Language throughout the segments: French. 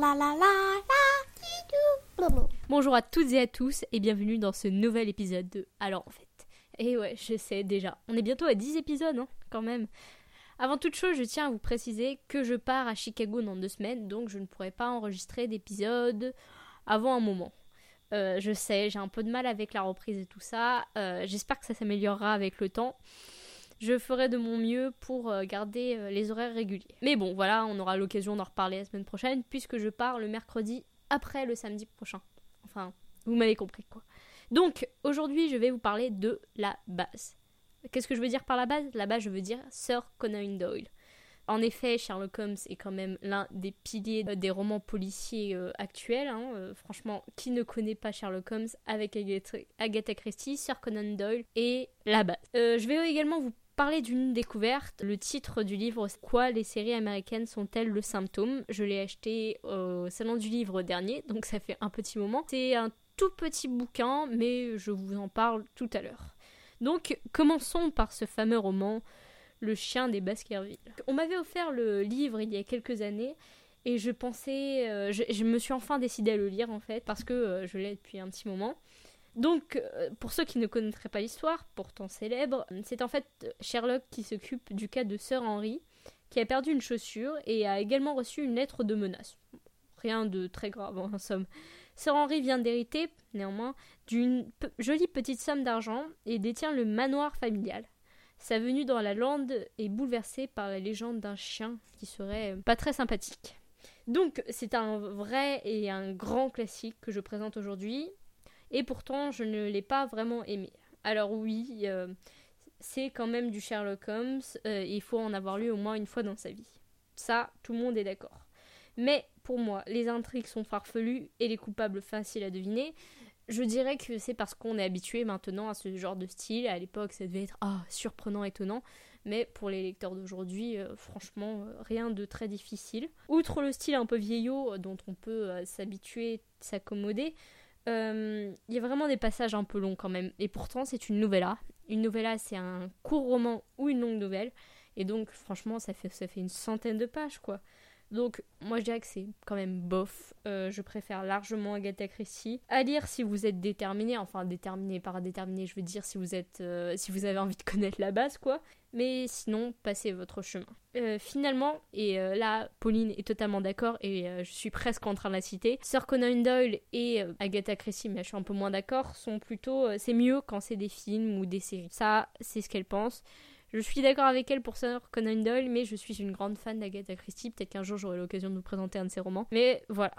la la. Bonjour à toutes et à tous et bienvenue dans ce nouvel épisode de Alors en fait. Et ouais, je sais déjà, on est bientôt à 10 épisodes, hein, quand même. Avant toute chose, je tiens à vous préciser que je pars à Chicago dans deux semaines, donc je ne pourrai pas enregistrer d'épisode avant un moment. Euh, je sais, j'ai un peu de mal avec la reprise et tout ça. Euh, J'espère que ça s'améliorera avec le temps. Je ferai de mon mieux pour euh, garder euh, les horaires réguliers. Mais bon, voilà, on aura l'occasion d'en reparler la semaine prochaine, puisque je pars le mercredi après le samedi prochain. Enfin, vous m'avez compris quoi. Donc, aujourd'hui, je vais vous parler de la base. Qu'est-ce que je veux dire par la base? La base, je veux dire Sir Conan Doyle. En effet, Sherlock Holmes est quand même l'un des piliers euh, des romans policiers actuels. hein. Franchement, qui ne connaît pas Sherlock Holmes avec Agatha, Christie, Sir Conan Doyle et la base Je vais également vous parler d'une découverte. Le titre du livre, Quoi les séries américaines sont-elles le symptôme? Je l'ai acheté au salon du livre dernier, donc ça fait un petit moment. C'est un tout petit bouquin, mais je vous en parle tout à l'heure. Donc, commençons par ce fameux roman le chien des Baskerville. On m'avait offert le livre il y a quelques années et je pensais, euh, je, je me suis enfin décidée à le lire en fait parce que euh, je l'ai depuis un petit moment. Donc, euh, pour ceux qui ne connaîtraient pas l'histoire, pourtant célèbre, c'est en fait Sherlock qui s'occupe du cas de Sir Henry, qui a perdu une chaussure et a également reçu une lettre de menace. Rien de très grave en somme. Sir Henry vient d'hériter, néanmoins, d'une jolie petite somme d'argent et détient le manoir familial. Sa venue dans la lande est bouleversée par la légende d'un chien qui serait pas très sympathique. Donc c'est un vrai et un grand classique que je présente aujourd'hui, et pourtant je ne l'ai pas vraiment aimé. Alors oui, euh, c'est quand même du Sherlock Holmes, euh, il faut en avoir lu au moins une fois dans sa vie. Ça, tout le monde est d'accord. Mais pour moi, les intrigues sont farfelues et les coupables faciles à deviner. Je dirais que c'est parce qu'on est habitué maintenant à ce genre de style. À l'époque, ça devait être ah, surprenant, étonnant. Mais pour les lecteurs d'aujourd'hui, euh, franchement, rien de très difficile. Outre le style un peu vieillot dont on peut s'habituer, s'accommoder, il y a vraiment des passages un peu longs quand même. Et pourtant, c'est une novella. Une novella, c'est un court roman ou une longue nouvelle. Et donc, franchement, ça fait, ça fait une centaine de pages, quoi. Donc, moi, je dirais que c'est quand même bof. Euh, je préfère largement Agatha Christie. À lire si vous êtes déterminé. Enfin, déterminé par déterminé, je veux dire si vous êtes, euh, si vous avez envie de connaître la base, quoi. Mais sinon, passez votre chemin. Euh, finalement, et là, Pauline est totalement d'accord, et je suis presque en train de la citer. Sir Conan Doyle et Agatha Christie, mais je suis un peu moins d'accord, sont plutôt. c'est mieux quand c'est des films ou des séries. Ça, c'est ce qu'elle pense. Je suis d'accord avec elle pour Sir Conan Doyle, mais je suis une grande fan d'Agatha Christie. Peut-être qu'un jour j'aurai l'occasion de vous présenter un de ses romans. Mais voilà.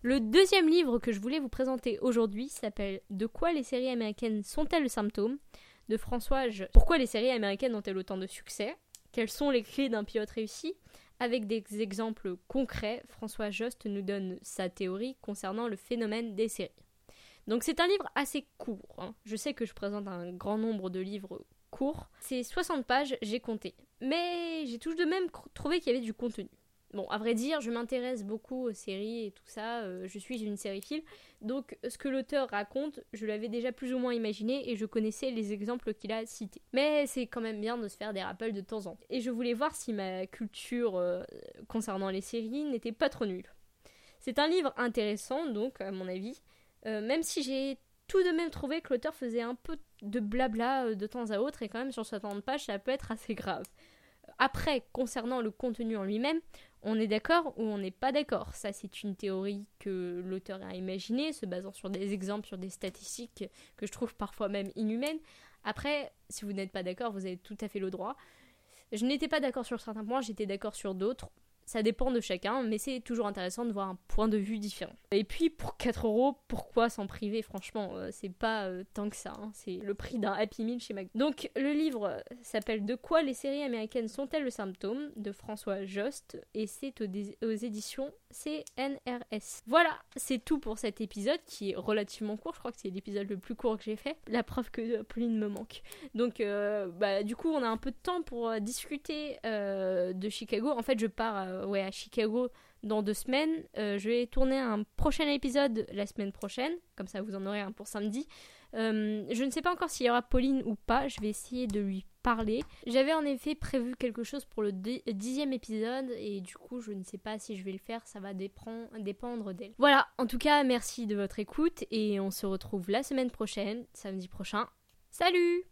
Le deuxième livre que je voulais vous présenter aujourd'hui s'appelle De quoi les séries américaines sont-elles le symptôme de François Jost. Pourquoi les séries américaines ont-elles autant de succès? Quelles sont les clés d'un pilote réussi? Avec des exemples concrets, François Jost nous donne sa théorie concernant le phénomène des séries. Donc c'est un livre assez court. hein. Je sais que je présente un grand nombre de livres courts. C'est 60 pages, j'ai compté. Mais j'ai tout de même trouvé qu'il y avait du contenu. Bon, à vrai dire, je m'intéresse beaucoup aux séries et tout ça. euh, je suis une sériephile. Donc, ce que l'auteur raconte, je l'avais déjà plus ou moins imaginé et je connaissais les exemples qu'il a cités. Mais c'est quand même bien de se faire des rappels de temps en temps. Et je voulais voir si ma culture euh, concernant les séries n'était pas trop nulle. C'est un livre intéressant, donc, à mon avis, euh, même si j'ai tout de même trouvé que l'auteur faisait un peu de blabla euh, de temps à autre, et quand même sur 60 pages, ça peut être assez grave. Après, concernant le contenu en lui-même, on est d'accord ou on n'est pas d'accord. Ça, c'est une théorie que l'auteur a imaginée, se basant sur des exemples, sur des statistiques que je trouve parfois même inhumaines. Après, si vous n'êtes pas d'accord, vous avez tout à fait le droit. Je n'étais pas d'accord sur certains points, j'étais d'accord sur d'autres. Ça dépend de chacun, mais c'est toujours intéressant de voir un point de vue différent. Et puis pour 4 euros, pourquoi s'en priver Franchement, euh, c'est pas euh, tant que ça. hein. C'est le prix d'un Happy Meal chez Mac. Donc le livre euh, s'appelle De quoi les séries américaines sont-elles le symptôme de François Jost et c'est aux, éditions CNRS. Voilà, c'est tout pour cet épisode qui est relativement court. Je crois que c'est l'épisode le plus court que j'ai fait. La preuve que Pauline me manque. Donc, bah, du coup, on a un peu de temps pour discuter de Chicago. En fait, je pars ouais, à Chicago dans deux semaines. Euh, je vais tourner un prochain épisode la semaine prochaine. Comme ça, vous en aurez un pour samedi. Euh, je ne sais pas encore s'il y aura Pauline ou pas, je vais essayer de lui parler. J'avais en effet prévu quelque chose pour le dixième épisode et du coup je ne sais pas si je vais le faire, ça va dépendre d'elle. Voilà, en tout cas merci de votre écoute et on se retrouve la semaine prochaine, samedi prochain. Salut